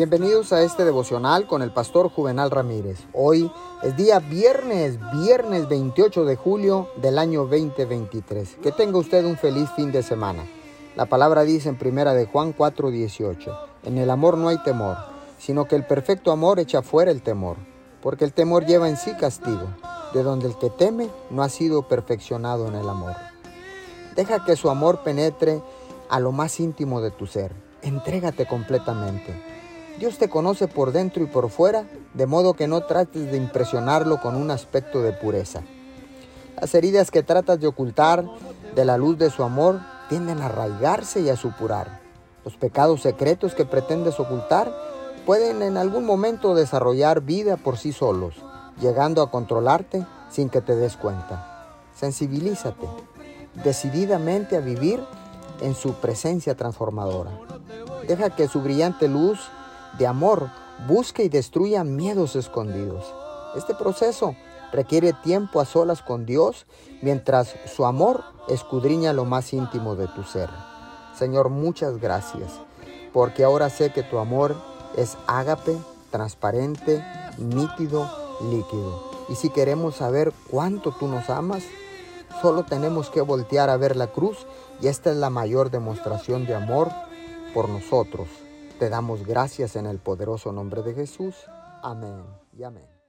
Bienvenidos a este devocional con el pastor Juvenal Ramírez. Hoy es día viernes, viernes 28 de julio del año 2023. Que tenga usted un feliz fin de semana. La palabra dice en primera de Juan 4:18, en el amor no hay temor, sino que el perfecto amor echa fuera el temor, porque el temor lleva en sí castigo, de donde el que teme no ha sido perfeccionado en el amor. Deja que su amor penetre a lo más íntimo de tu ser. Entrégate completamente. Dios te conoce por dentro y por fuera, de modo que no trates de impresionarlo con un aspecto de pureza. Las heridas que tratas de ocultar de la luz de su amor tienden a arraigarse y a supurar. Los pecados secretos que pretendes ocultar pueden en algún momento desarrollar vida por sí solos, llegando a controlarte sin que te des cuenta. Sensibilízate decididamente a vivir en su presencia transformadora. Deja que su brillante luz de amor busque y destruya miedos escondidos. Este proceso requiere tiempo a solas con Dios mientras su amor escudriña lo más íntimo de tu ser. Señor, muchas gracias, porque ahora sé que tu amor es ágape, transparente, nítido, líquido. Y si queremos saber cuánto tú nos amas, solo tenemos que voltear a ver la cruz y esta es la mayor demostración de amor por nosotros. Te damos gracias en el poderoso nombre de Jesús. Amén y amén.